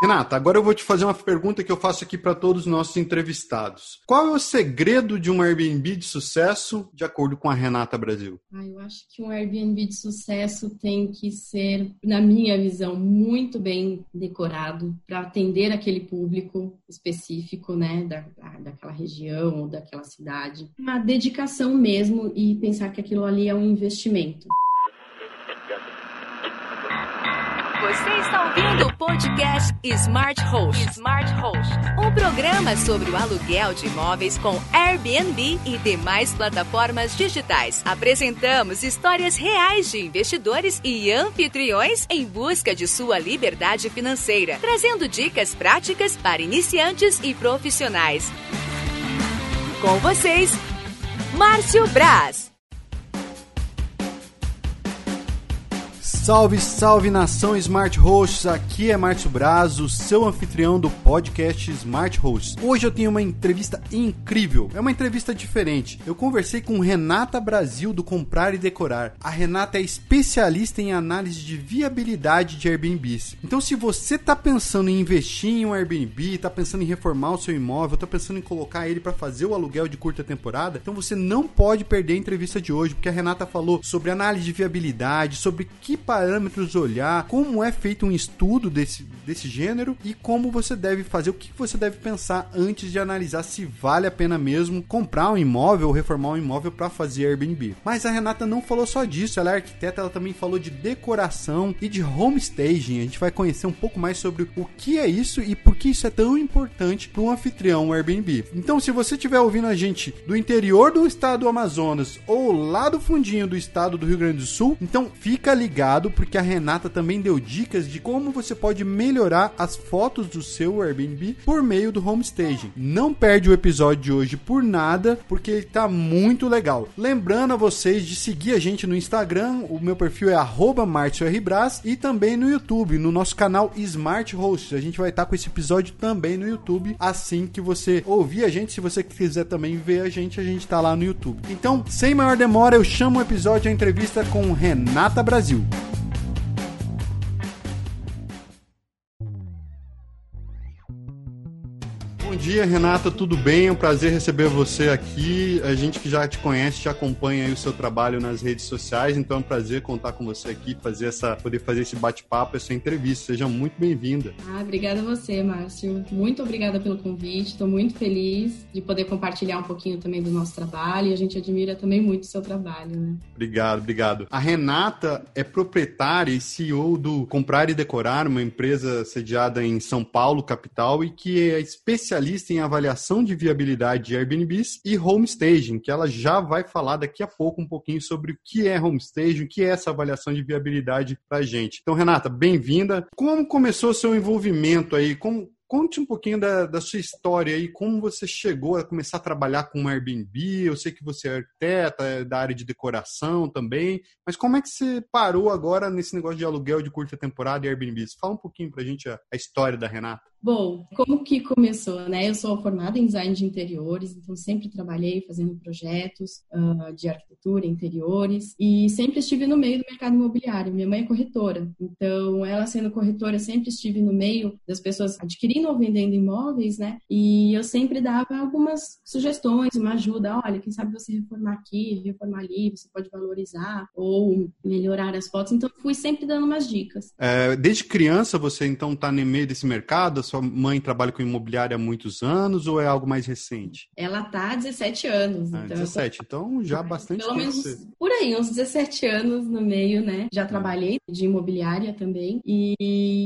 Renata, agora eu vou te fazer uma pergunta que eu faço aqui para todos os nossos entrevistados. Qual é o segredo de um Airbnb de sucesso, de acordo com a Renata Brasil? Ah, eu acho que um Airbnb de sucesso tem que ser, na minha visão, muito bem decorado para atender aquele público específico, né, da, daquela região ou daquela cidade. Uma dedicação mesmo e pensar que aquilo ali é um investimento. Você está ouvindo o podcast Smart Host. Smart Host, um programa sobre o aluguel de imóveis com Airbnb e demais plataformas digitais. Apresentamos histórias reais de investidores e anfitriões em busca de sua liberdade financeira, trazendo dicas práticas para iniciantes e profissionais. Com vocês, Márcio Braz. Salve, salve nação Smart Hosts, aqui é Márcio Brazo, seu anfitrião do podcast Smart Hosts. Hoje eu tenho uma entrevista incrível, é uma entrevista diferente. Eu conversei com Renata Brasil do Comprar e Decorar. A Renata é especialista em análise de viabilidade de Airbnbs. Então se você está pensando em investir em um Airbnb, está pensando em reformar o seu imóvel, está pensando em colocar ele para fazer o aluguel de curta temporada, então você não pode perder a entrevista de hoje, porque a Renata falou sobre análise de viabilidade, sobre que parâmetros olhar, como é feito um estudo desse, desse gênero e como você deve fazer, o que você deve pensar antes de analisar se vale a pena mesmo comprar um imóvel ou reformar um imóvel para fazer Airbnb. Mas a Renata não falou só disso, ela é arquiteta, ela também falou de decoração e de home staging. A gente vai conhecer um pouco mais sobre o que é isso e por que isso é tão importante para um anfitrião Airbnb. Então, se você estiver ouvindo a gente do interior do estado do Amazonas ou lá do fundinho do estado do Rio Grande do Sul, então fica ligado porque a Renata também deu dicas de como você pode melhorar as fotos do seu Airbnb por meio do homestaging. Não perde o episódio de hoje por nada, porque ele tá muito legal. Lembrando a vocês de seguir a gente no Instagram, o meu perfil é @marciorbras e também no YouTube, no nosso canal Smart Hosts. A gente vai estar tá com esse episódio também no YouTube assim que você ouvir a gente, se você quiser também ver a gente, a gente tá lá no YouTube. Então, sem maior demora, eu chamo o episódio a entrevista com Renata Brasil. Bom dia, Renata, tudo bem? É um prazer receber você aqui. A gente que já te conhece, te acompanha o seu trabalho nas redes sociais, então é um prazer contar com você aqui, fazer essa, poder fazer esse bate-papo, essa entrevista. Seja muito bem-vinda. Ah, obrigada a você, Márcio. Muito obrigada pelo convite. Estou muito feliz de poder compartilhar um pouquinho também do nosso trabalho e a gente admira também muito o seu trabalho, né? Obrigado, obrigado. A Renata é proprietária e CEO do Comprar e Decorar, uma empresa sediada em São Paulo, capital, e que é especialista especialista em avaliação de viabilidade de Airbnbs e homestaging, que ela já vai falar daqui a pouco um pouquinho sobre o que é homestaging, o que é essa avaliação de viabilidade para gente. Então, Renata, bem-vinda. Como começou o seu envolvimento aí? Como, Conte um pouquinho da, da, sua história aí, como você chegou a começar a trabalhar com Airbnb. Eu sei que você é arquiteta, é da área de decoração também, mas como é que você parou agora nesse negócio de aluguel de curta temporada e Airbnb? Fala um pouquinho gente a, a história da Renata. Bom, como que começou, né? Eu sou formada em design de interiores, então sempre trabalhei fazendo projetos uh, de arquitetura, interiores e sempre estive no meio do mercado imobiliário. Minha mãe é corretora, então ela sendo corretora, sempre estive no meio das pessoas adquirindo ou vendendo imóveis, né? E eu sempre dava algumas sugestões, uma ajuda. Olha, quem sabe você reformar aqui, reformar ali, você pode valorizar ou melhorar as fotos. Então fui sempre dando umas dicas. É, desde criança você então está no meio desse mercado? sua mãe trabalha com imobiliária há muitos anos ou é algo mais recente? Ela tá há 17 anos. Ah, então 17, então já bastante Pelo menos por aí, uns 17 anos no meio, né? Já trabalhei de imobiliária também. E,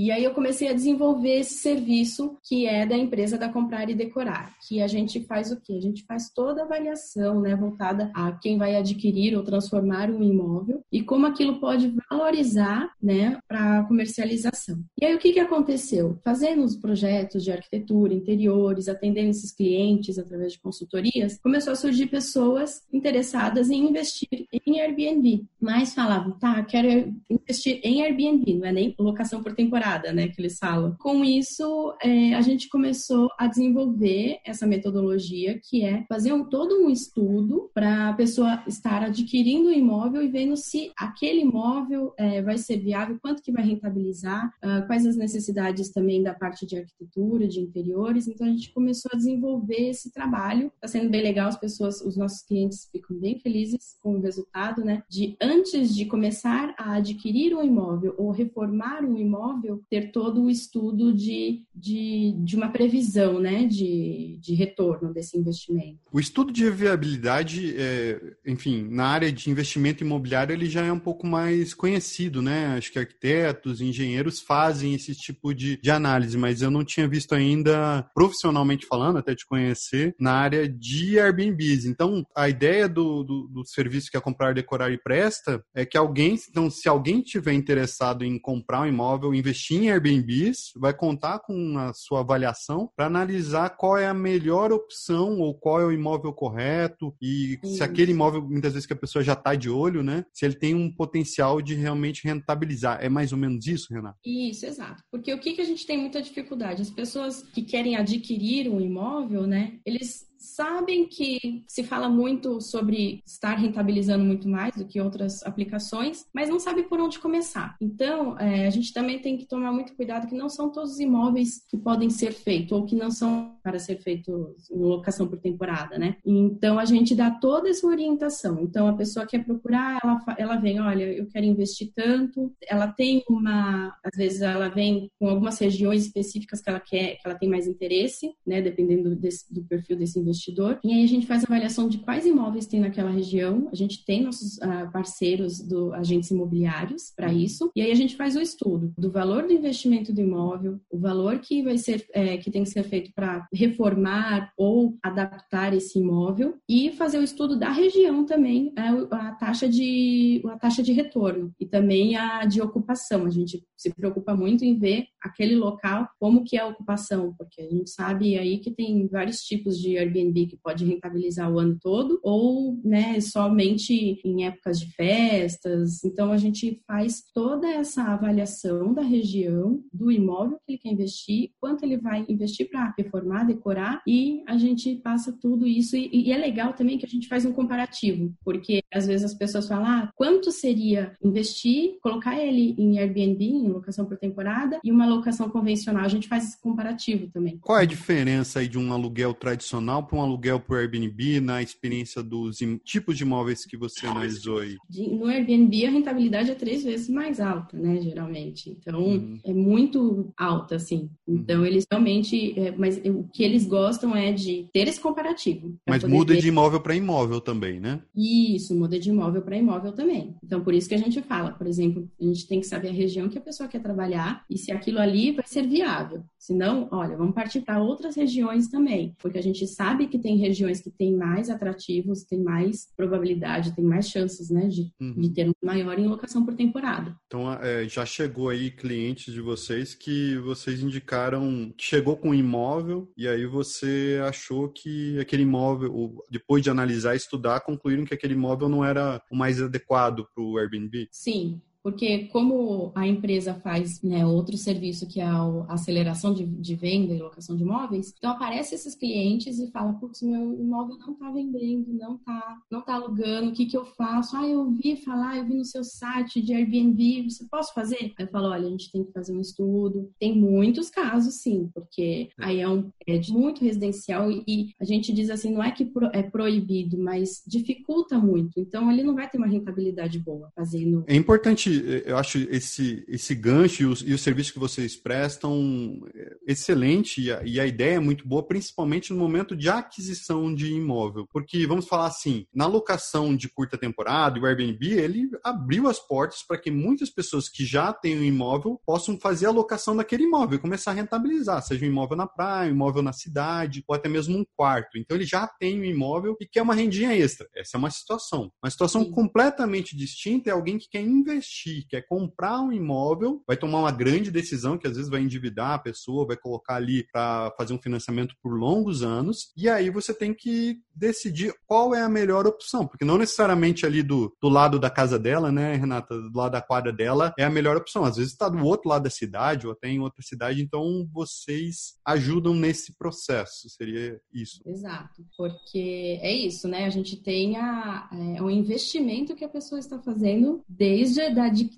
e aí eu comecei a desenvolver esse serviço que é da empresa da Comprar e Decorar, que a gente faz o quê? A gente faz toda a avaliação, né, voltada a quem vai adquirir ou transformar um imóvel e como aquilo pode valorizar, né, para comercialização. E aí o que que aconteceu? Fazendo os projetos de arquitetura, interiores, atendendo esses clientes através de consultorias, começou a surgir pessoas interessadas em investir em Airbnb, mas falavam, tá, quero investir em Airbnb, não é nem locação por temporada, né, que eles falam. Com isso, é, a gente começou a desenvolver essa metodologia que é fazer um, todo um estudo para a pessoa estar adquirindo o imóvel e vendo se aquele imóvel é, vai ser viável, quanto que vai rentabilizar, uh, quais as necessidades também da parte de arquitetura, de interiores. Então a gente começou a desenvolver esse trabalho. Está sendo bem legal, as pessoas, os nossos clientes ficam bem felizes com o resultado, né? De antes de começar a adquirir um imóvel ou reformar um imóvel, ter todo o estudo de, de, de uma previsão, né? De, de retorno desse investimento. O estudo de viabilidade, é, enfim, na área de investimento imobiliário, ele já é um pouco mais conhecido, né? Acho que arquitetos, engenheiros fazem esse tipo de, de análise, mas eu não tinha visto ainda, profissionalmente falando, até te conhecer, na área de Airbnbs. Então, a ideia do, do, do serviço que é comprar, decorar e presta é que alguém, então, se alguém tiver interessado em comprar um imóvel, investir em Airbnbs, vai contar com a sua avaliação para analisar qual é a melhor opção ou qual é o imóvel correto e se aquele imóvel, muitas vezes que a pessoa já está de olho, né? Se ele tem um potencial de realmente rentabilizar. É mais ou menos isso, Renato? Isso, exato. Porque o que, que a gente tem muita dificuldade? As pessoas que querem adquirir um imóvel, né? Eles sabem que se fala muito sobre estar rentabilizando muito mais do que outras aplicações, mas não sabe por onde começar. Então, é, a gente também tem que tomar muito cuidado que não são todos os imóveis que podem ser feitos ou que não são para ser feitos em locação por temporada, né? Então, a gente dá toda essa orientação. Então, a pessoa quer procurar, ela, ela vem, olha, eu quero investir tanto, ela tem uma, às vezes ela vem com algumas regiões específicas que ela quer, que ela tem mais interesse, né? Dependendo desse, do perfil desse investidor investidor. E aí a gente faz avaliação de quais imóveis tem naquela região. A gente tem nossos uh, parceiros do agentes imobiliários para isso. E aí a gente faz o estudo do valor do investimento do imóvel, o valor que vai ser é, que tem que ser feito para reformar ou adaptar esse imóvel e fazer o estudo da região também, a, é, a taxa de a taxa de retorno e também a de ocupação. A gente se preocupa muito em ver aquele local como que é a ocupação, porque a gente sabe aí que tem vários tipos de Airbnb Airbnb que pode rentabilizar o ano todo, ou né, somente em épocas de festas. Então, a gente faz toda essa avaliação da região, do imóvel que ele quer investir, quanto ele vai investir para reformar, decorar, e a gente passa tudo isso. E, e, é legal também que a gente faz um comparativo, porque às vezes as pessoas falam, ah, quanto seria investir, colocar ele em Airbnb, em locação por temporada, e uma locação convencional. A gente faz esse comparativo também. Qual é a diferença aí de um aluguel tradicional para um aluguel por Airbnb na experiência dos tipos de imóveis que você analisou aí? No Airbnb a rentabilidade é três vezes mais alta, né, geralmente. Então uhum. é muito alta, assim. Então uhum. eles realmente, é, mas o que eles gostam é de ter esse comparativo. Mas muda ter... de imóvel para imóvel também, né? Isso, muda de imóvel para imóvel também. Então por isso que a gente fala, por exemplo, a gente tem que saber a região que a pessoa quer trabalhar e se aquilo ali vai ser viável. Se não, olha, vamos partir para outras regiões também, porque a gente sabe que tem regiões que têm mais atrativos, tem mais probabilidade, tem mais chances, né, de, uhum. de ter um maior em locação por temporada. Então, é, já chegou aí clientes de vocês que vocês indicaram que chegou com um imóvel e aí você achou que aquele imóvel, depois de analisar e estudar, concluíram que aquele imóvel não era o mais adequado para o Airbnb? Sim, porque como a empresa faz né, outro serviço que é a aceleração de, de, venda e locação de imóveis, então aparece esses clientes e fala, putz, meu imóvel não está vendendo, não está não tá alugando, o que que eu faço? Ah, eu ouvi falar, eu vi no seu site de Airbnb, você posso fazer? Aí eu falo, olha, a gente tem que fazer um estudo. Tem muitos casos, sim, porque aí é um prédio muito residencial e, e a gente diz assim, não é que pro, é proibido, mas dificulta muito. Então ele não vai ter uma rentabilidade boa fazendo. É importante eu acho esse, esse gancho e o, e o serviço que vocês prestam é, excelente e a, e a, ideia é muito boa, principalmente no momento de aquisição de imóvel. Porque, vamos falar assim, na locação de curta temporada, o Airbnb, ele abriu as portas para que muitas pessoas que já têm um imóvel possam fazer a locação daquele imóvel e começar a rentabilizar, seja um imóvel na praia, um imóvel na cidade, ou até mesmo um quarto. Então, ele já tem um imóvel e quer uma rendinha extra. Essa é uma situação. Uma situação Sim. completamente distinta é alguém que quer investir investir, quer comprar um imóvel, vai tomar uma grande decisão que às vezes vai endividar a pessoa, vai colocar ali para fazer um financiamento por longos anos, e aí você tem que decidir qual é a melhor opção, porque não necessariamente ali do, do lado da casa dela, né, Renata, do lado da quadra dela é a melhor opção. Às vezes está do outro lado da cidade ou até em outra cidade, então vocês ajudam nesse processo, seria isso. Exato, porque é isso, né? A gente tem a, é, um investimento que a pessoa está fazendo desde a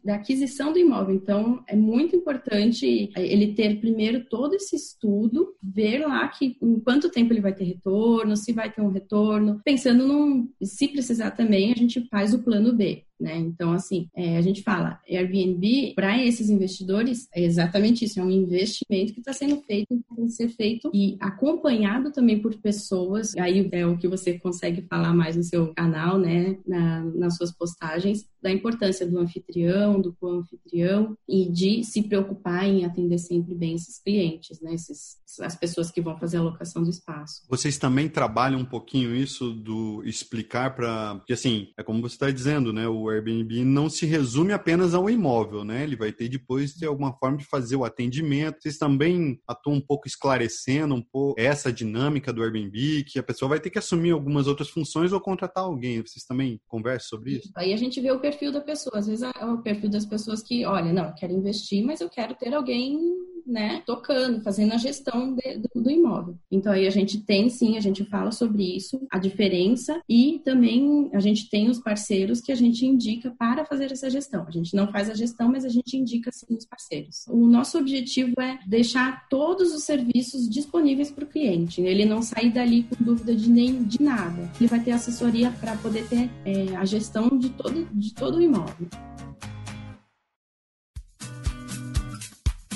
da, aquisição do imóvel. Então, é muito importante ele ter primeiro todo esse estudo, ver lá que em quanto tempo ele vai ter retorno, se vai ter um retorno, pensando num, se precisar também, a gente faz o plano B. Né? Então, assim, é, a gente fala, Airbnb, para esses investidores, é exatamente isso, é um investimento que está sendo feito, tem que ser feito e acompanhado também por pessoas, aí é o que você consegue falar mais no seu canal, né, na, nas suas postagens, da importância do anfitrião, do co-anfitrião e de se preocupar em atender sempre bem esses clientes, né, esses, as pessoas que vão fazer a locação do espaço. Vocês também trabalham um pouquinho isso do explicar para, porque assim, é como você está dizendo, né, o Airbnb não se resume apenas ao imóvel, né? Ele vai ter depois ter alguma forma de fazer o atendimento. Vocês também atuam um pouco esclarecendo um pouco essa dinâmica do Airbnb, que a pessoa vai ter que assumir algumas outras funções ou contratar alguém. Vocês também conversam sobre isso? Aí a gente vê o perfil da pessoa. Às vezes é o perfil das pessoas que, olha, não, quero investir, mas eu quero ter alguém né, tocando, fazendo a gestão de, do, do, imóvel. Então aí a gente tem sim, a gente fala sobre isso, a diferença e também a gente tem os parceiros que a gente indica para fazer essa gestão. A gente não faz a gestão, mas a gente indica sim os parceiros. O nosso objetivo é deixar todos os serviços disponíveis para o cliente. Ele não sair dali com dúvida de nem de nada. Ele vai ter assessoria para poder ter é, a gestão de todo, de todo o imóvel.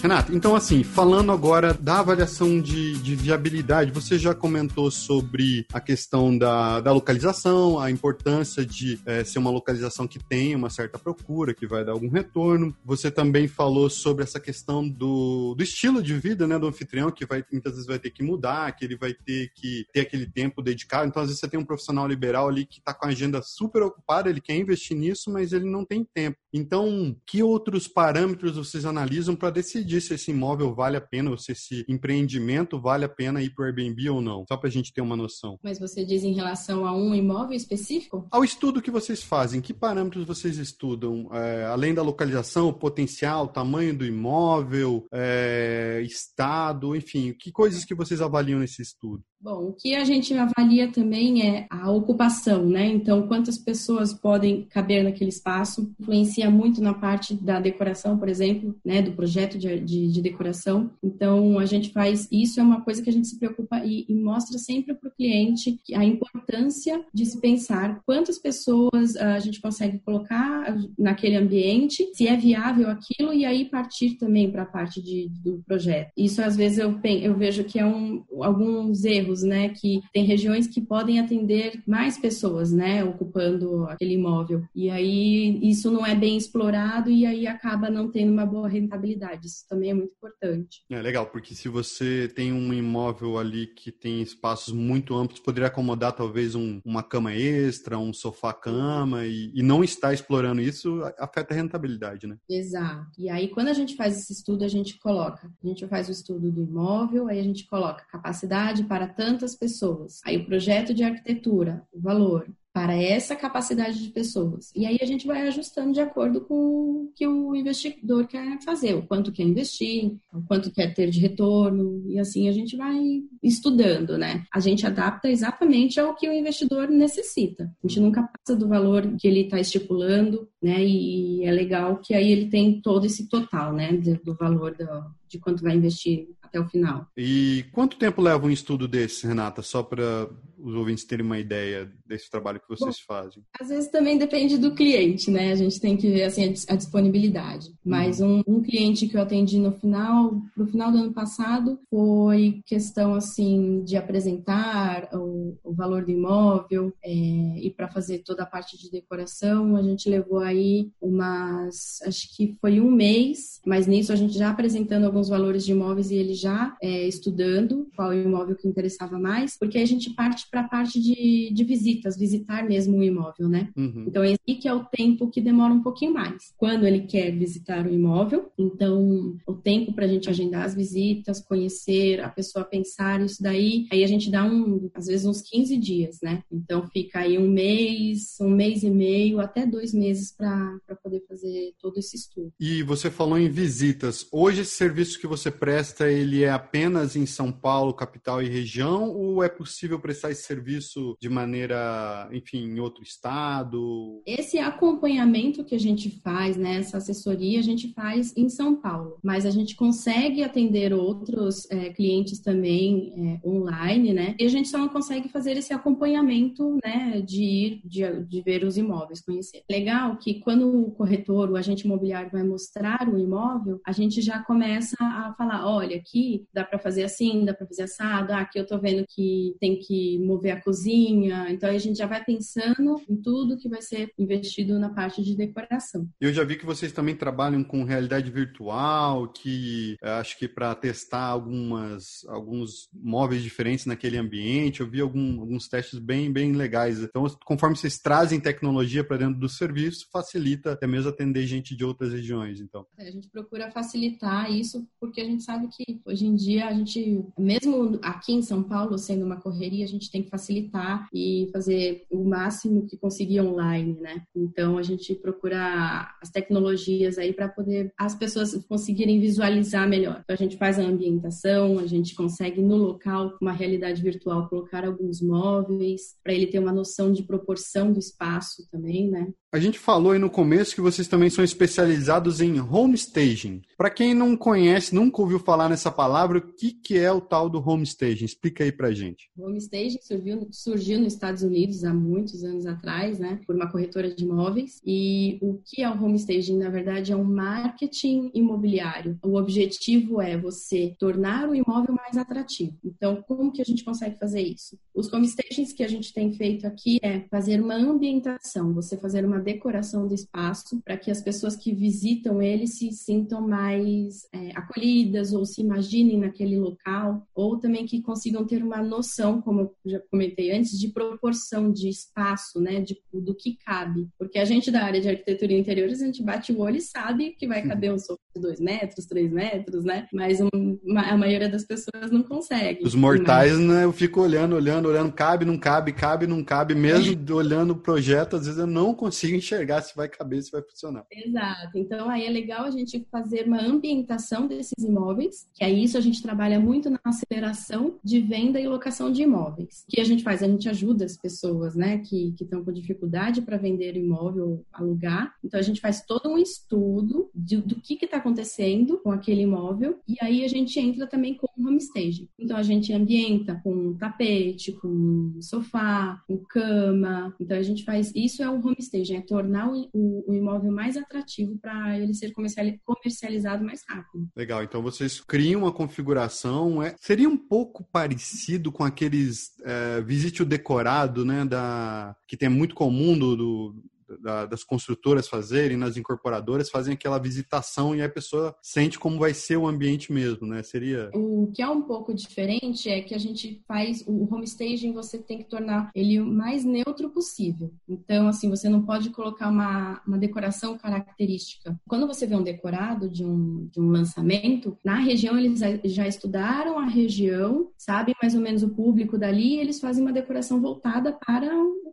Renato, então assim, falando agora da avaliação de, de viabilidade, você já comentou sobre a questão da, da localização, a importância de é, ser uma localização que tenha uma certa procura, que vai dar algum retorno. Você também falou sobre essa questão do, do estilo de vida né, do anfitrião, que vai, muitas vezes vai ter que mudar, que ele vai ter que ter aquele tempo dedicado. Então, às vezes, você tem um profissional liberal ali que está com a agenda super ocupada, ele quer investir nisso, mas ele não tem tempo. Então, que outros parâmetros vocês analisam para decidir? Decidir se esse imóvel vale a pena ou se esse empreendimento vale a pena ir para o Airbnb ou não, só para a gente ter uma noção. Mas você diz em relação a um imóvel específico? Ao estudo que vocês fazem, que parâmetros vocês estudam? É, além da localização, potencial, tamanho do imóvel, é, estado, enfim, que coisas que vocês avaliam nesse estudo? Bom, o que a gente avalia também é a ocupação, né? Então, quantas pessoas podem caber naquele espaço, influencia muito na parte da decoração, por exemplo, né? Do projeto de, de, de decoração. Então, a gente faz isso, é uma coisa que a gente se preocupa e, e mostra sempre para o cliente a importância de se pensar quantas pessoas a gente consegue colocar naquele ambiente, se é viável aquilo, e aí partir também para a parte de, do projeto. Isso, às vezes, eu, eu vejo que é um, alguns erros erros, né? Que tem regiões que podem atender mais pessoas, né? Ocupando aquele imóvel. E aí isso não é bem explorado e aí acaba não tendo uma boa rentabilidade. Isso também é muito importante. É legal, porque se você tem um imóvel ali que tem espaços muito amplos, poderia acomodar talvez um, uma cama extra, um sofá-cama e, e não está explorando isso, afeta a rentabilidade, né? Exato. E aí quando a gente faz esse estudo, a gente coloca, a gente faz o estudo do imóvel, aí a gente coloca capacidade para tantas pessoas. Aí o projeto de arquitetura, o valor para essa capacidade de pessoas. E aí a gente vai ajustando de acordo com o que o investidor quer fazer, o quanto quer investir, o quanto quer ter de retorno, e assim a gente vai estudando, né? A gente adapta exatamente ao que o investidor necessita. A gente nunca passa do valor que ele está estipulando, né? E é legal que aí ele tem todo esse total, né? Do valor do, de quanto vai investir até o final. E quanto tempo leva um estudo desse, Renata? Só para os ouvintes terem uma ideia desse trabalho que vocês Bom, fazem? Às vezes também depende do cliente, né? A gente tem que ver assim, a disponibilidade. Mas uhum. um, um, cliente que eu atendi no final, no final do ano passado, foi questão assim de apresentar o, o valor do imóvel é, e para fazer toda a parte de decoração, a gente levou aí umas, acho que foi um mês, mas nisso a gente já apresentando alguns valores de imóveis e ele já é, estudando qual imóvel que interessava mais, porque aí a gente parte para a parte de, de visitas, visitar mesmo o imóvel, né? Uhum. Então, esse que é o tempo que demora um pouquinho mais. Quando ele quer visitar o imóvel, então o tempo para a gente agendar as visitas, conhecer a pessoa, pensar isso daí, aí a gente dá um, às vezes uns 15 dias, né? Então fica aí um mês, um mês e meio, até dois meses para poder fazer todo esse estudo. E você falou em visitas. Hoje esse serviço que você presta, ele é apenas em São Paulo, capital e região, ou é possível prestar esse serviço de maneira, enfim, em outro estado? Esse acompanhamento que a gente faz, né, essa assessoria, a gente faz em São Paulo, mas a gente consegue atender outros é, clientes também é, online, né? E a gente só não consegue fazer esse acompanhamento, né, de ir, de, de ver os imóveis, conhecer. Legal que quando o corretor, o agente imobiliário vai mostrar o imóvel, a gente já começa a falar, olha, aqui dá para fazer assim, dá para fazer assado, ah, aqui eu tô vendo que tem que mover a cozinha, então a gente já vai pensando em tudo que vai ser investido na parte de decoração. Eu já vi que vocês também trabalham com realidade virtual, que eh, acho que para testar algumas alguns móveis diferentes naquele ambiente, eu vi algum, alguns testes bem bem legais. Então, conforme vocês trazem tecnologia para dentro do serviço, facilita até mesmo atender gente de outras regiões, então. A gente procura facilitar isso porque a gente sabe que hoje em dia a gente, mesmo aqui em São Paulo sendo uma correria, a gente tem que facilitar e fazer o máximo que conseguir online, né? Então a gente procura as tecnologias aí para poder as pessoas conseguirem visualizar melhor. Então a gente faz a ambientação, a gente consegue no local, uma realidade virtual, colocar alguns móveis para ele ter uma noção de proporção do espaço também, né? A gente falou aí no começo que vocês também são especializados em home staging. Para quem não conhece, nunca ouviu falar nessa palavra, o que, que é o tal do home staging? Explica aí pra gente. Home staging surgiu, surgiu nos Estados Unidos há muitos anos atrás, né, por uma corretora de imóveis. E o que é o home staging? Na verdade, é um marketing imobiliário. O objetivo é você tornar o imóvel mais atrativo. Então, como que a gente consegue fazer isso? Os home stagings que a gente tem feito aqui é fazer uma ambientação, você fazer uma decoração do espaço para que as pessoas que visitam ele se sintam mais é, acolhidas ou se imaginem naquele local, ou também que consigam ter uma noção, como eu já comentei antes, de proporção de espaço, né, de, do que cabe. Porque a gente da área de arquitetura e interiores, a gente bate o olho e sabe que vai caber um sofá de dois metros, três metros, né? Mas um, a maioria das pessoas não consegue. Os mortais, mas... né? Eu fico olhando, olhando, olhando, cabe, não cabe, cabe, não cabe, mesmo olhando o projeto, às vezes eu não consigo enxergar se vai caber, se vai funcionar. Exato. Então aí é legal a gente fazer uma ambientação desses imóveis, que é isso a gente trabalha muito na aceleração de venda e locação de imóveis. O que a gente faz? A gente ajuda as pessoas, né, que estão com dificuldade para vender imóvel, alugar. Então a gente faz todo um estudo de, do que está acontecendo com aquele imóvel e aí a gente entra também com o homestaging. Então a gente ambienta com tapete, com sofá, com cama. Então a gente faz isso é o homestaging, tornar o, o, o imóvel mais atrativo para ele ser comercializado mais rápido. Legal, então vocês criam uma configuração, é, seria um pouco parecido com aqueles é, visite o decorado, né, da, que tem muito comum do, do da, das construtoras fazerem, nas incorporadoras, fazem aquela visitação e a pessoa sente como vai ser o ambiente mesmo, né? Seria. O que é um pouco diferente é que a gente faz o homestaging, você tem que tornar ele o mais neutro possível. Então, assim, você não pode colocar uma, uma decoração característica. Quando você vê um decorado de um, de um lançamento, na região eles já estudaram a região, sabem mais ou menos o público dali, e eles fazem uma decoração voltada para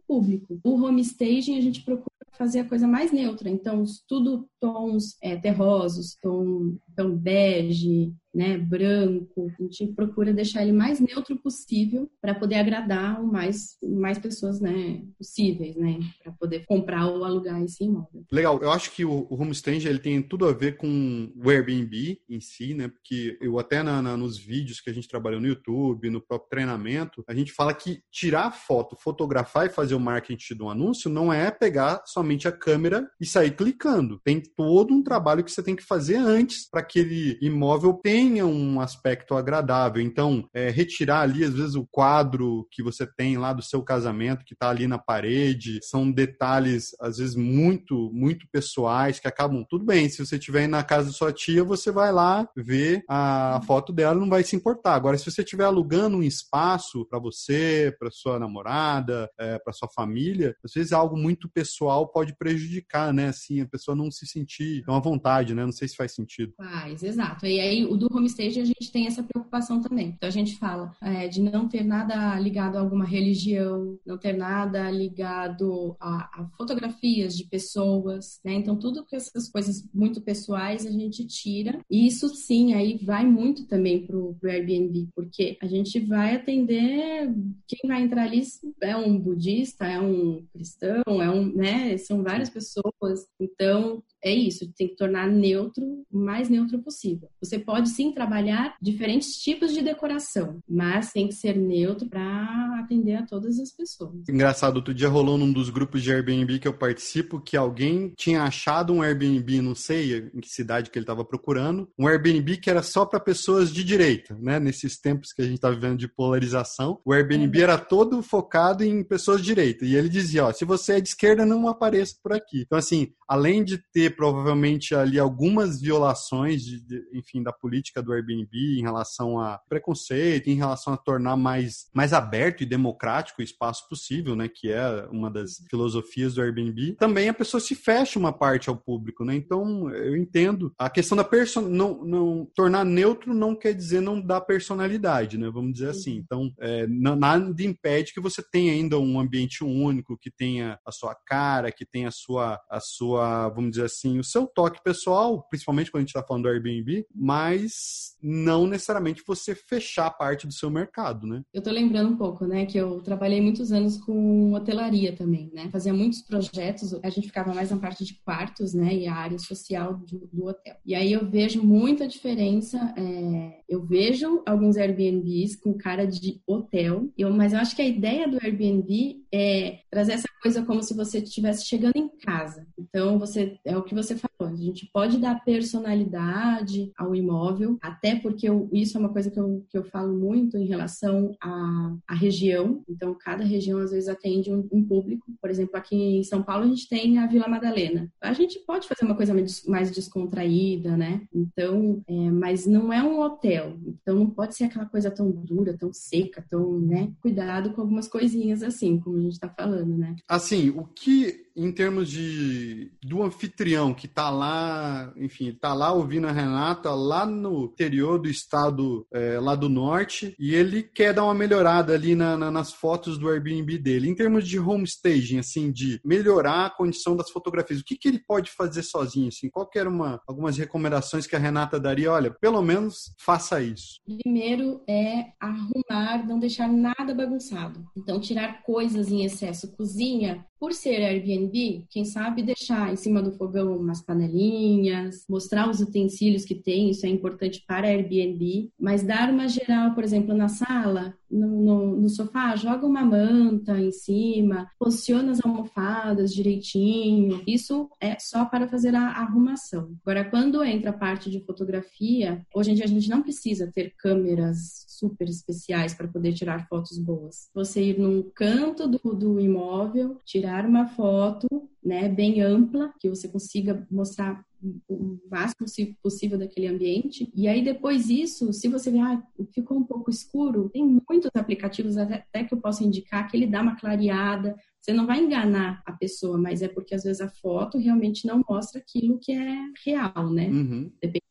público. O homestaging a gente procura fazer a coisa mais neutra. Então, tudo tons é, terrosos, tom, tom bege, né, branco. A gente procura deixar ele mais neutro possível para poder agradar o mais, mais pessoas, né, possíveis, né, para poder comprar ou alugar esse imóvel. Legal. Eu acho que o, o Homestand ele tem tudo a ver com o Airbnb em si, né, porque eu até na, na, nos vídeos que a gente trabalhou no YouTube, no próprio treinamento, a gente fala que tirar foto, fotografar e fazer o marketing de um anúncio não é pegar somente a câmera e sair clicando. Tem todo um trabalho que você tem que fazer antes para que aquele imóvel tenha tenha um aspecto agradável. Então, é, retirar ali, às vezes, o quadro que você tem lá do seu casamento, que está ali na parede, são detalhes, às vezes, muito, muito pessoais, que acabam. Tudo bem, se você estiver na casa da sua tia, você vai lá ver a foto dela, não vai se importar. Agora, se você estiver alugando um espaço para você, para sua namorada, é, para sua família, às vezes algo muito pessoal pode prejudicar, né? Assim, a pessoa não se sentir tão à vontade, né? Não sei se faz sentido. Faz, exato. E aí, o do homestage, a gente tem essa preocupação também. Então, a gente fala é, de não ter nada ligado a alguma religião, não ter nada ligado a, a fotografias de pessoas, né? Então, tudo que essas coisas muito pessoais a gente tira. E isso, sim, aí vai muito também pro, pro Airbnb, porque a gente vai atender quem vai entrar ali é um budista, é um cristão, é um, né? São várias pessoas. Então, é isso, tem que tornar neutro, o mais neutro possível. Você pode sim trabalhar diferentes tipos de decoração, mas tem que ser neutro para atender a todas as pessoas. Engraçado, outro dia rolou num dos grupos de Airbnb que eu participo que alguém tinha achado um Airbnb, não sei em que cidade que ele estava procurando, um Airbnb que era só para pessoas de direita, né? Nesses tempos que a gente está vivendo de polarização, o Airbnb é. era todo focado em pessoas de direita. E ele dizia, ó, se você é de esquerda, não apareça por aqui. Então, assim, além de ter provavelmente ali algumas violações, de, de, enfim, da política do Airbnb em relação a preconceito, em relação a tornar mais, mais aberto e democrático o espaço possível, né, que é uma das filosofias do Airbnb, também a pessoa se fecha uma parte ao público, né? Então, eu entendo. A questão da person não, não tornar neutro não quer dizer não dar personalidade, né? Vamos dizer assim. Então, é, nada impede que você tenha ainda um ambiente único, que tenha a sua cara, que tenha a sua a sua sua, vamos dizer assim, o seu toque pessoal, principalmente quando a gente está falando do Airbnb, mas não necessariamente você fechar parte do seu mercado, né? Eu tô lembrando um pouco, né, que eu trabalhei muitos anos com hotelaria também, né? Fazia muitos projetos, a gente ficava mais na parte de quartos, né, e a área social do, do hotel. E aí eu vejo muita diferença, é, eu vejo alguns Airbnbs com cara de hotel, eu, mas eu acho que a ideia do Airbnb é trazer essa coisa como se você estivesse chegando em casa. Então, você é o que você falou, a gente pode dar personalidade ao imóvel, até porque eu, isso é uma coisa que eu, que eu falo muito em relação à, à região. Então, cada região às vezes atende um, um, público. Por exemplo, aqui em São Paulo a gente tem a Vila Madalena. A gente pode fazer uma coisa mais descontraída, né? Então, é, mas não é um hotel. Então, não pode ser aquela coisa tão dura, tão seca, tão, né? Cuidado com algumas coisinhas assim, como a gente está falando, né? Assim, o que em termos de do anfitrião que está lá, enfim, está lá ouvindo a Renata lá no interior do estado, é, lá do norte, e ele quer dar uma melhorada ali na, na, nas fotos do Airbnb dele. Em termos de homestaging, assim, de melhorar a condição das fotografias, o que, que ele pode fazer sozinho, assim? Qual que era uma, algumas recomendações que a Renata daria? Olha, pelo menos faça isso. Primeiro é arrumar, não deixar nada bagunçado. Então, tirar coisas em excesso. Cozinha, por ser Airbnb, quem sabe deixar em cima do fogão umas panelinhas, mostrar os utensílios que tem, isso é importante para Airbnb, mas dar uma geral, por exemplo, na sala, no, no, no, sofá, joga uma manta em cima, posiciona as almofadas direitinho. Isso é só para fazer a arrumação. Agora, quando entra a parte de fotografia, hoje em dia a gente não precisa ter câmeras super especiais para poder tirar fotos boas. Você ir num canto do, do imóvel, tirar uma foto, né, bem ampla, que você consiga mostrar o máximo possível daquele ambiente. E aí, depois disso, se você ver, ah, ficou um pouco escuro, tem muitos aplicativos até, que eu posso indicar que ele dá uma clareada. Você não vai enganar a pessoa, mas é porque às vezes a foto realmente não mostra aquilo que é real, né? Uhum. Depende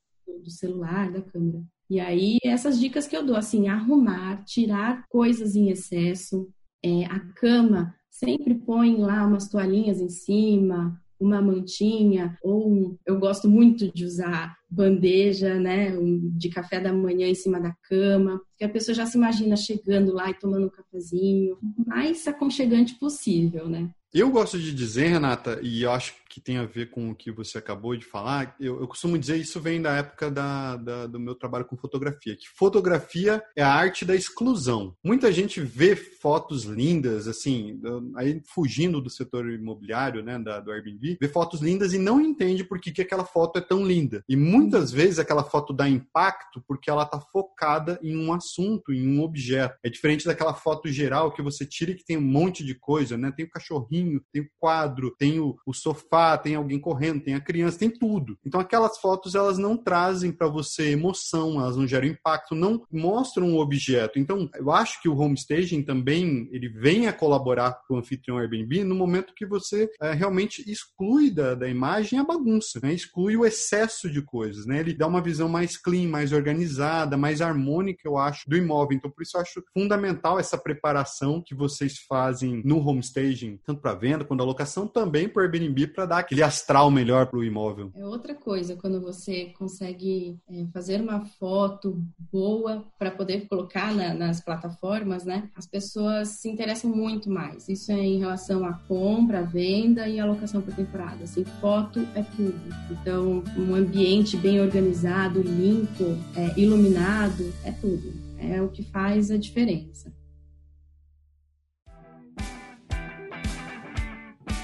do celular, da câmera. E aí, essas dicas que eu dou, assim, arrumar, tirar coisas em excesso, é, a cama, sempre põe lá umas toalhinhas em cima, uma mantinha, ou eu gosto muito de usar bandeja, né, de café da manhã em cima da cama, que a pessoa já se imagina chegando lá e tomando um cafezinho, mais aconchegante possível, né? Eu gosto de dizer, Renata, e eu acho que tem a ver com o que você acabou de falar. Eu, eu costumo dizer isso vem da época da, da, do meu trabalho com fotografia, que fotografia é a arte da exclusão. Muita gente vê fotos lindas, assim, aí fugindo do setor imobiliário, né, da, do Airbnb, vê fotos lindas e não entende por que, que aquela foto é tão linda. E muitas vezes aquela foto dá impacto porque ela está focada em um assunto, em um objeto. É diferente daquela foto geral que você tira e que tem um monte de coisa, né? Tem o cachorrinho, tem o quadro, tem o, o sofá, tem alguém correndo, tem a criança, tem tudo. Então aquelas fotos elas não trazem para você emoção, elas não geram impacto, não mostram o objeto. Então eu acho que o homestaging também ele vem a colaborar com o anfitrião Airbnb no momento que você é, realmente exclui da, da imagem a bagunça, né? exclui o excesso de coisas, né? Ele dá uma visão mais clean, mais organizada, mais harmônica, eu acho, do imóvel. Então por isso eu acho fundamental essa preparação que vocês fazem no homestaging, tanto para venda quanto a locação, também para Airbnb para dar aquele astral melhor para o imóvel. É outra coisa quando você consegue é, fazer uma foto boa para poder colocar na, nas plataformas, né? As pessoas se interessam muito mais. Isso é em relação à compra, à venda e à locação por temporada. Assim, foto é tudo. Então, um ambiente bem organizado, limpo, é, iluminado, é tudo. É o que faz a diferença.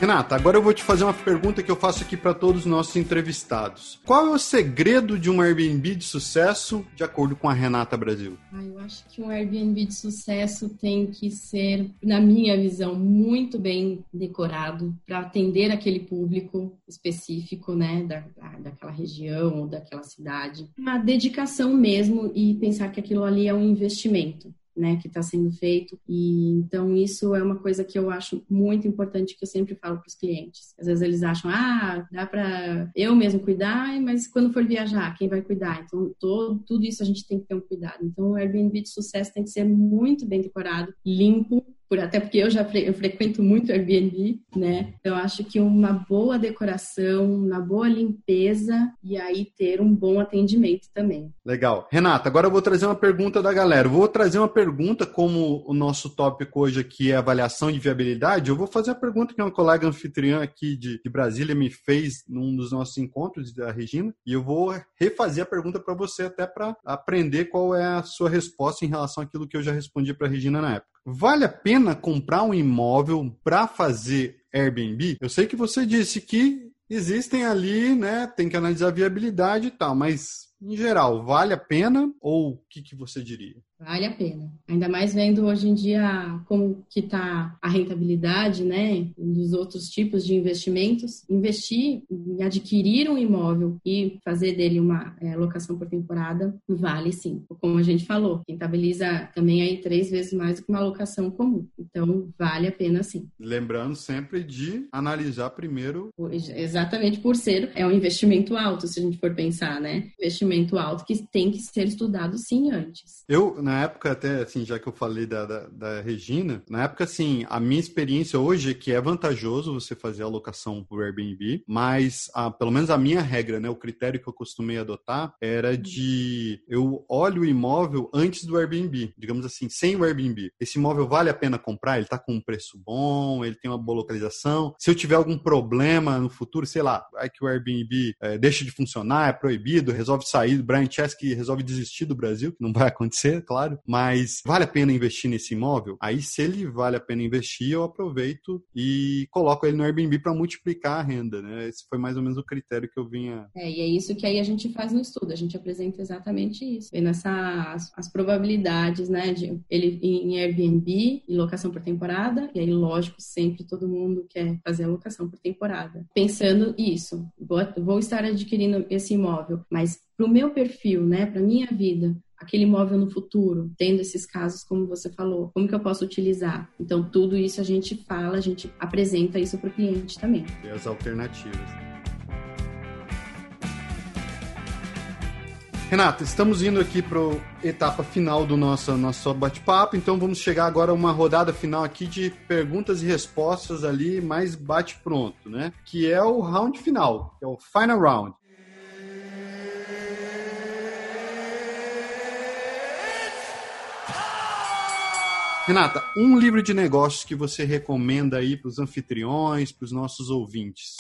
Renata, agora eu vou te fazer uma pergunta que eu faço aqui para todos os nossos entrevistados. Qual é o segredo de um Airbnb de sucesso, de acordo com a Renata Brasil? Ah, eu acho que um Airbnb de sucesso tem que ser, na minha visão, muito bem decorado para atender aquele público específico, né, da, daquela região ou daquela cidade. Uma dedicação mesmo e pensar que aquilo ali é um investimento né, que está sendo feito. E então isso é uma coisa que eu acho muito importante que eu sempre falo para os clientes. Às vezes eles acham, ah, dá para eu mesmo cuidar, mas quando for viajar, quem vai cuidar? Então todo, tudo isso a gente tem que ter um cuidado. Então o Airbnb de sucesso tem que ser muito bem decorado, limpo por, até porque eu já fre, eu frequento muito Airbnb, né? Então acho que uma boa decoração, uma boa limpeza e aí ter um bom atendimento também. Legal. Renata, agora eu vou trazer uma pergunta da galera. vou trazer uma pergunta como o nosso tópico hoje aqui é avaliação de viabilidade. Eu vou fazer a pergunta que uma colega anfitriã aqui de, de Brasília me fez num dos nossos encontros da Regina e eu vou refazer a pergunta para você até para aprender qual é a sua resposta em relação àquilo que eu já respondi para a Regina na época. Vale a pena comprar um imóvel para fazer Airbnb? Eu sei que você disse que existem ali, né? Tem que analisar a viabilidade e tal, mas em geral, vale a pena ou o que, que você diria? Vale a pena. Ainda mais vendo hoje em dia como que está a rentabilidade, né, dos outros tipos de investimentos. Investir em adquirir um imóvel e fazer dele uma é, locação por temporada vale sim. Como a gente falou, rentabiliza também aí três vezes mais do que uma locação comum. Então, vale a pena sim. Lembrando sempre de analisar primeiro. Exatamente por ser, é um investimento alto, se a gente for pensar, né? Investimento alto que tem que ser estudado sim antes. Eu, na época, até assim, já que eu falei da, da, da, Regina, na época, assim, a minha experiência hoje é que é vantajoso você fazer a alocação por Airbnb, mas a, pelo menos a minha regra, né, o critério que eu costumei adotar era de eu olho o imóvel antes do Airbnb, digamos assim, sem o Airbnb. Esse imóvel vale a pena comprar? Ele tá com um preço bom, ele tem uma boa localização. Se eu tiver algum problema no futuro, sei lá, vai que o Airbnb é, deixa de funcionar, é proibido, resolve sair, Brian Chesky resolve desistir do Brasil, que não vai acontecer, claro claro, mas vale a pena investir nesse imóvel? Aí, se ele vale a pena investir, eu aproveito e coloco ele no Airbnb para multiplicar a renda, né? Esse foi mais ou menos o critério que eu vinha. É, e é isso que aí a gente faz no estudo, a gente apresenta exatamente isso, vendo essa, as, as probabilidades, né, de ele em Airbnb e locação por temporada, e aí, lógico, sempre todo mundo quer fazer a locação por temporada. Pensando isso, vou, vou estar adquirindo esse imóvel, mas para o meu perfil, né, para minha vida, aquele imóvel no futuro, tendo esses casos como você falou, como que eu posso utilizar? Então, tudo isso a gente fala, a gente apresenta isso para o cliente também. E as alternativas. Renata, estamos indo aqui para a etapa final do nosso, nosso bate-papo, então vamos chegar agora a uma rodada final aqui de perguntas e respostas ali, mais bate-pronto, né? Que é o round final, que é o final round. Renata, um livro de negócios que você recomenda aí para os anfitriões, para os nossos ouvintes?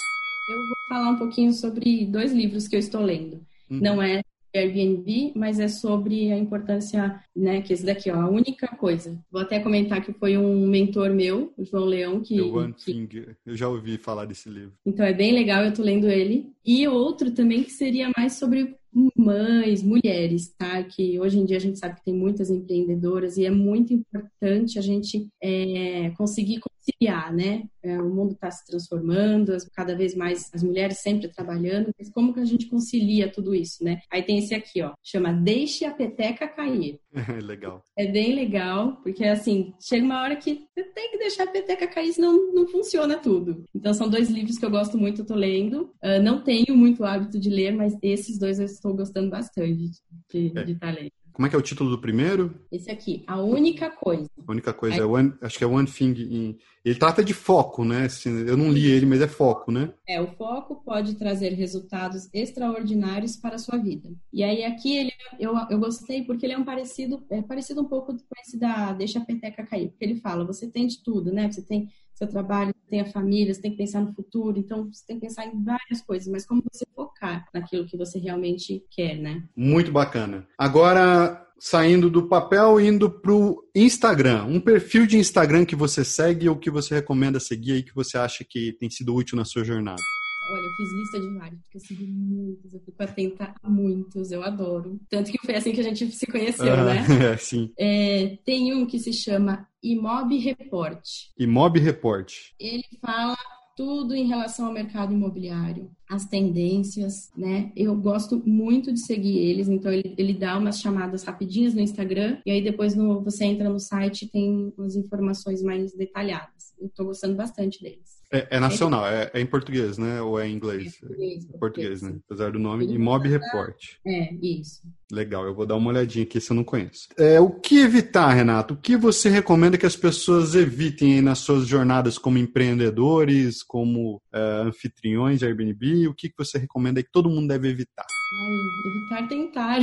Eu vou falar um pouquinho sobre dois livros que eu estou lendo. Uhum. Não é Airbnb, mas é sobre a importância, né, que esse daqui, ó, a única coisa. Vou até comentar que foi um mentor meu, o João Leão, que... The One que... Thing, eu já ouvi falar desse livro. Então é bem legal, eu tô lendo ele. E outro também que seria mais sobre mães, mulheres, tá? Que hoje em dia a gente sabe que tem muitas empreendedoras e é muito importante a gente é, conseguir conciliar, né? É, o mundo está se transformando, cada vez mais as mulheres sempre trabalhando, mas como que a gente concilia tudo isso, né? Aí tem esse aqui, ó, chama Deixe a Peteca Cair. É legal. É bem legal, porque assim, chega uma hora que você tem que deixar a peteca cair, senão não funciona tudo. Então são dois livros que eu gosto muito, eu tô lendo. Uh, não tenho muito hábito de ler, mas esses dois eu estou gostando bastante de, é. de estar lendo. Como é que é o título do primeiro? Esse aqui, A Única Coisa. A Única Coisa, é one, acho que é One Thing. In... Ele trata de foco, né? Assim, eu não li ele, mas é foco, né? É, o foco pode trazer resultados extraordinários para a sua vida. E aí aqui ele, eu, eu gostei porque ele é um parecido, é parecido um pouco com esse da Deixa a Peteca Cair. Porque ele fala, você tem de tudo, né? Você tem seu trabalho, tem a família, você tem que pensar no futuro, então você tem que pensar em várias coisas, mas como você focar naquilo que você realmente quer, né? Muito bacana. Agora, saindo do papel indo pro Instagram, um perfil de Instagram que você segue ou que você recomenda seguir aí que você acha que tem sido útil na sua jornada? Olha, eu fiz lista de vários, porque eu segui muitos, eu fico atenta a muitos, eu adoro. Tanto que foi assim que a gente se conheceu, ah, né? É, sim. É, tem um que se chama Imob Report. Imob Report. Ele fala tudo em relação ao mercado imobiliário, as tendências, né? Eu gosto muito de seguir eles, então ele, ele dá umas chamadas rapidinhas no Instagram e aí depois no, você entra no site e tem umas informações mais detalhadas. Eu tô gostando bastante deles. É, é nacional, é, é, em português, né? Ou é em inglês? É português, é português, né? Apesar do nome, Imob Report. É, isso. Legal, eu vou dar uma olhadinha aqui se eu não conheço. É, o que evitar, Renato? O que você recomenda que as pessoas evitem nas suas jornadas como empreendedores, como é, anfitriões de Airbnb? O que você recomenda que todo mundo deve evitar? Ai, evitar tentar.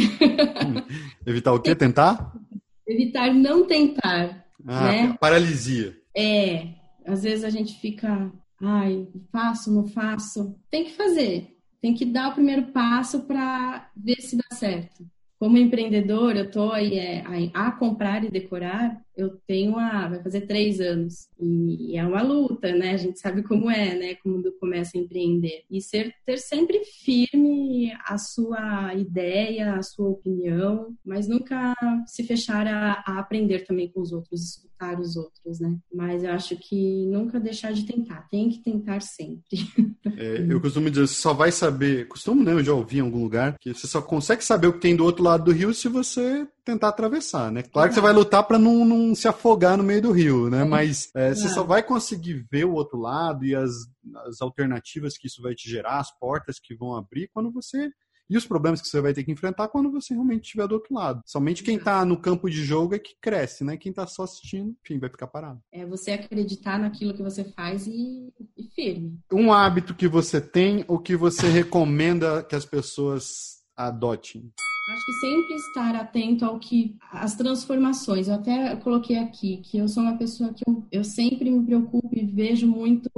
evitar o quê? Tentar? Evitar não tentar. Ah, né? paralisia. É, às vezes a gente fica, ai, faço, não faço. Tem que fazer. Tem que dar o primeiro passo para ver se dá certo. Como empreendedor, eu estou aí é, a, comprar e decorar eu tenho a. vai fazer três anos. E é uma luta, né? A gente sabe como é, né? Quando começa a empreender. E ser, ter sempre firme a sua ideia, a sua opinião, mas nunca se fechar a, a aprender também com os outros, escutar os outros, né? Mas eu acho que nunca deixar de tentar. Tem que tentar sempre. É, eu costumo dizer, você só vai saber. Costumo, né? Eu já ouvi em algum lugar que você só consegue saber o que tem do outro lado do rio se você tentar atravessar, né? Claro que você vai lutar para não, não, se afogar no meio do rio, né? Mas é, você só vai conseguir ver o outro lado e as, as alternativas que isso vai te gerar, as portas que vão abrir quando você e os problemas que você vai ter que enfrentar quando você realmente estiver do outro lado. Somente quem está no campo de jogo é que cresce, né? Quem está só assistindo, enfim, vai ficar parado. É você acreditar naquilo que você faz e, e firme. Um hábito que você tem ou que você recomenda que as pessoas adotem? Acho que sempre estar atento ao que as transformações. Eu até coloquei aqui que eu sou uma pessoa que eu, eu sempre me preocupo e vejo muito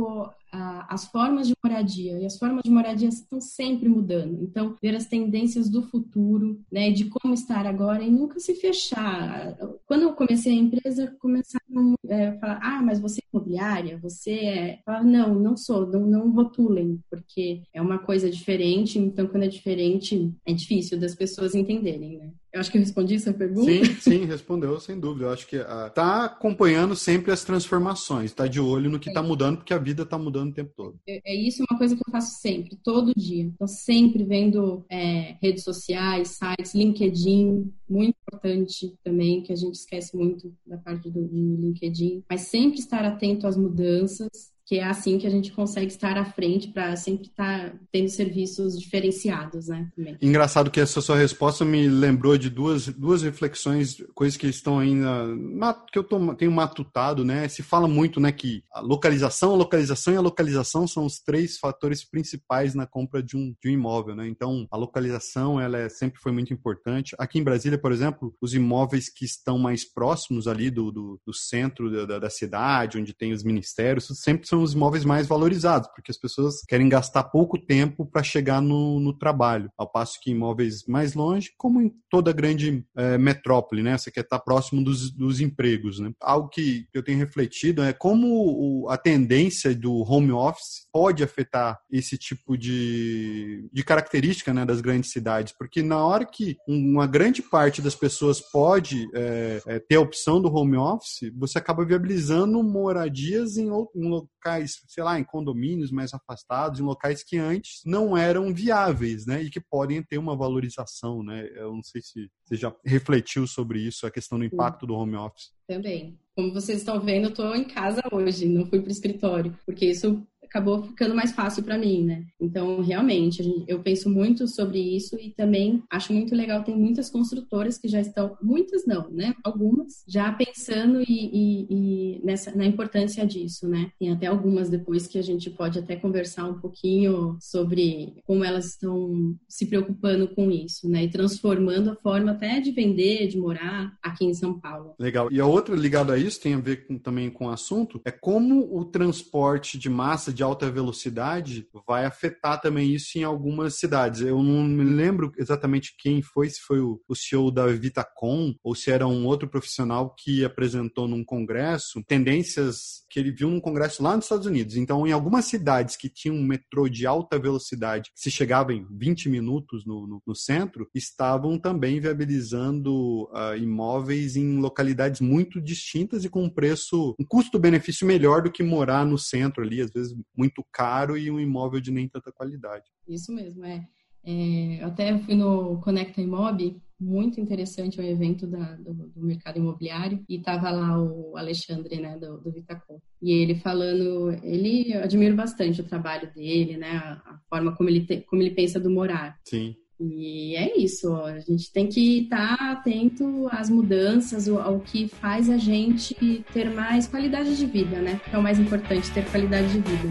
as formas de moradia e as formas de moradia estão sempre mudando. Então, ver as tendências do futuro, né, de como estar agora e nunca se fechar. Quando eu comecei a empresa, começaram é, a falar: ah, mas você é imobiliária, você é. Não, não sou, não, não rotulem, porque é uma coisa diferente. Então, quando é diferente, é difícil das pessoas entenderem, né? Eu acho que eu respondi essa pergunta. Sim, sim, respondeu, sem dúvida. Eu acho que uh, tá acompanhando sempre as transformações, tá de olho no que está mudando, porque a vida está mudando o tempo todo. É, é, isso uma coisa que eu faço sempre, todo dia. Estou sempre vendo é, redes sociais, sites, LinkedIn, muito importante também, que a gente esquece muito da parte do LinkedIn. Mas sempre estar atento às mudanças, que é assim que a gente consegue estar à frente para sempre estar tendo serviços diferenciados, né? Também. Engraçado que essa sua resposta me lembrou de duas, duas reflexões, coisas que estão ainda que eu tô, tenho matutado, né? Se fala muito, né, que a localização, a localização e a localização são os três fatores principais na compra de um, de um imóvel, né? Então, a localização, ela é, sempre foi muito importante. Aqui em Brasília, por exemplo, os imóveis que estão mais próximos ali do, do, do centro da, da cidade, onde tem os ministérios, sempre são os imóveis mais valorizados, porque as pessoas querem gastar pouco tempo para chegar no, no, trabalho, ao passo que imóveis mais longe, como em toda grande é, metrópole, né? Você quer estar próximo dos, dos empregos, né? Algo que eu tenho refletido é como o, a tendência do home office pode afetar esse tipo de, de característica né, das grandes cidades, porque na hora que uma grande parte das pessoas pode é, é, ter a opção do home office, você acaba viabilizando moradias em, em locais, sei lá, em condomínios mais afastados, em locais que antes não eram viáveis, né, e que podem ter uma valorização, né. Eu não sei se você já refletiu sobre isso, a questão do impacto do home office. Também. Como vocês estão vendo, eu estou em casa hoje, não fui para o escritório, porque isso acabou ficando mais fácil para mim, né? Então, realmente, eu penso muito sobre isso e também acho muito legal. Tem muitas construtoras que já estão, muitas não, né? Algumas já pensando e, e, e nessa, na importância disso, né? Tem até algumas depois que a gente pode até conversar um pouquinho sobre como elas estão se preocupando com isso, né? E transformando a forma até de vender, de morar aqui em São Paulo. Legal. E a outra ligada a isso tem a ver com, também com o assunto é como o transporte de massa de alta velocidade vai afetar também isso em algumas cidades. Eu não me lembro exatamente quem foi, se foi o, o CEO da Vitacom ou se era um outro profissional que apresentou num congresso tendências que ele viu num congresso lá nos Estados Unidos. Então, em algumas cidades que tinham um metrô de alta velocidade, se chegava em 20 minutos no, no, no centro, estavam também viabilizando uh, imóveis em localidades muito distintas e com um preço, um custo-benefício melhor do que morar no centro ali, às vezes muito caro e um imóvel de nem tanta qualidade. Isso mesmo, é. é eu até fui no Conecta Imob, muito interessante o evento da, do, do, mercado imobiliário e tava lá o Alexandre, né, do, do Vitacom. E ele falando, ele eu admiro bastante o trabalho dele, né, a, a forma como ele te, como ele pensa do morar. Sim. E é isso, a gente tem que estar tá atento às mudanças, ao que faz a gente ter mais qualidade de vida, né? É o mais importante, ter qualidade de vida.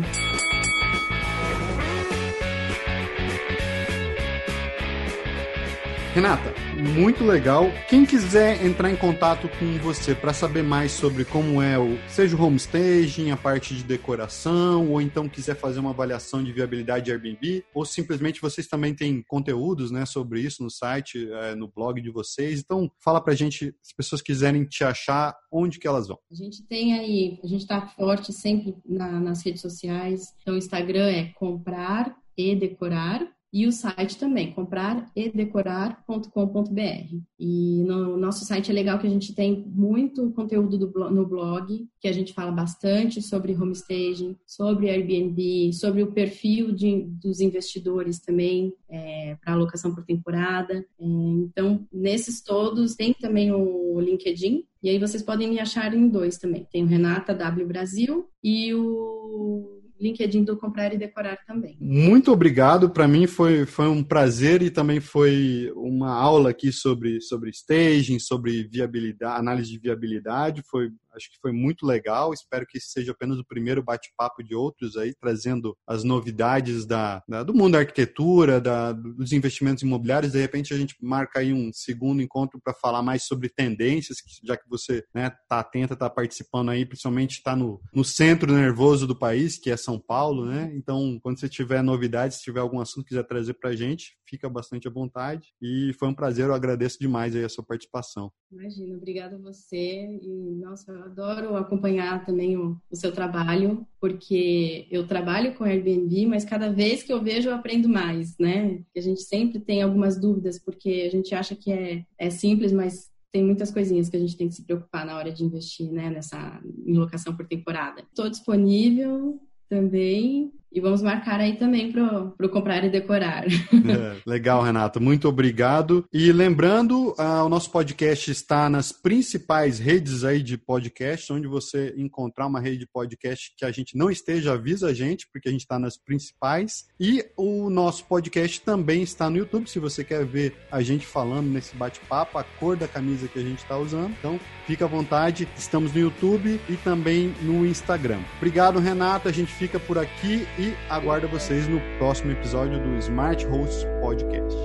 Renata, muito legal. Quem quiser entrar em contato com você para saber mais sobre como é o, seja o homestaging, a parte de decoração, ou então quiser fazer uma avaliação de viabilidade de Airbnb, ou simplesmente vocês também têm conteúdos, né, sobre isso no site, é, no blog de vocês. Então, fala pra gente, se as pessoas quiserem te achar, onde que elas vão? A gente tem aí, a gente está forte sempre na, nas redes sociais. Então, o Instagram é comprar e decorar e o site também, compraredecorar.com.br. E no nosso site é legal que a gente tem muito conteúdo do, no blog, que a gente fala bastante sobre homestaging, sobre Airbnb, sobre o perfil de, dos investidores também, é, para alocação por temporada. É, então, nesses todos, tem também o LinkedIn, e aí vocês podem me achar em dois também. Tem o Renata W Brasil e o LinkedIn do Comprar e Decorar também. Muito obrigado. Para mim foi, foi um prazer e também foi uma aula aqui sobre, sobre staging, sobre viabilidade, análise de viabilidade. Foi Acho que foi muito legal. Espero que esse seja apenas o primeiro bate-papo de outros aí, trazendo as novidades da, da do mundo da arquitetura, da, dos investimentos imobiliários. De repente a gente marca aí um segundo encontro para falar mais sobre tendências, já que você está né, tá atenta, está participando aí, principalmente está no, no centro nervoso do país, que é São Paulo, né? Então, quando você tiver novidades, se tiver algum assunto que quiser trazer para a gente, fica bastante à vontade. E foi um prazer, eu agradeço demais aí a sua participação. Imagina, obrigada a você. E, nossa, adoro acompanhar também o, o, seu trabalho, porque eu trabalho com Airbnb, mas cada vez que eu vejo eu aprendo mais, né? A gente sempre tem algumas dúvidas, porque a gente acha que é, é simples, mas tem muitas coisinhas que a gente tem que se preocupar na hora de investir, né, nessa em locação por temporada. Estou disponível também e vamos marcar aí também para o comprar e decorar. É, legal, Renato. Muito obrigado. E lembrando, uh, o nosso podcast está nas principais redes aí de podcast, onde você encontrar uma rede de podcast que a gente não esteja, avisa a gente, porque a gente está nas principais. E o nosso podcast também está no YouTube, se você quer ver a gente falando nesse bate-papo, a cor da camisa que a gente está usando. Então, fica à vontade. Estamos no YouTube e também no Instagram. Obrigado, Renato. A gente fica por aqui e aguardo vocês no próximo episódio do Smart Hosts Podcast.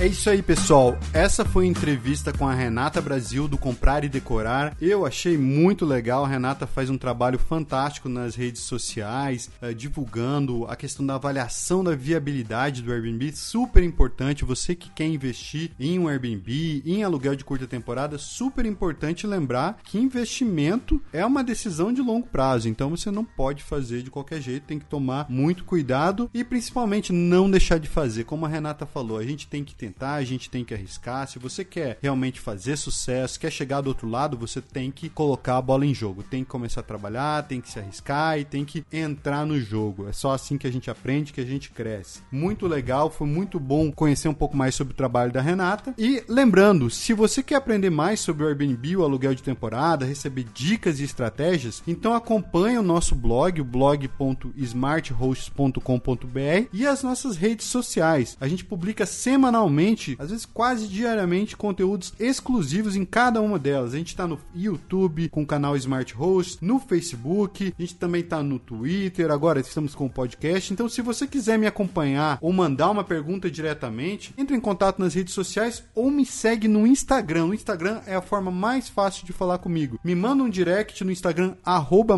É isso aí, pessoal. Essa foi a entrevista com a Renata Brasil do Comprar e Decorar. Eu achei muito legal. A Renata faz um trabalho fantástico nas redes sociais, uh, divulgando a questão da avaliação da viabilidade do Airbnb. Super importante. Você que quer investir em um Airbnb, em aluguel de curta temporada, super importante lembrar que investimento é uma decisão de longo prazo. Então você não pode fazer de qualquer jeito, tem que tomar muito cuidado e principalmente não deixar de fazer. Como a Renata falou, a gente tem que tentar tentar, a gente tem que arriscar. Se você quer realmente fazer sucesso, quer chegar do outro lado, você tem que colocar a bola em jogo. Tem que começar a trabalhar, tem que se arriscar e tem que entrar no jogo. É só assim que a gente aprende, que a gente cresce. Muito legal, foi muito bom conhecer um pouco mais sobre o trabalho da Renata. E lembrando, se você quer aprender mais sobre o Airbnb, o aluguel de temporada, receber dicas e estratégias, então acompanhe o nosso blog, o blog.smarthosts.com.br e as nossas redes sociais. A gente publica semanalmente semanalmente, às vezes quase diariamente, conteúdos exclusivos em cada uma delas. A gente está no YouTube com o canal Smart Host, no Facebook, a gente também está no Twitter, agora estamos com o podcast. Então, se você quiser me acompanhar ou mandar uma pergunta diretamente, entre em contato nas redes sociais ou me segue no Instagram. O Instagram é a forma mais fácil de falar comigo. Me manda um direct no Instagram, arroba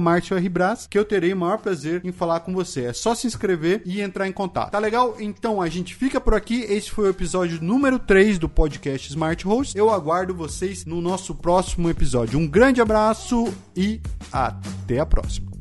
que eu terei o maior prazer em falar com você. É só se inscrever e entrar em contato. Tá legal? Então a gente fica por aqui. Esse foi o episódio episódio número 3 do podcast Smart Host. Eu aguardo vocês no nosso próximo episódio. Um grande abraço e até a próxima.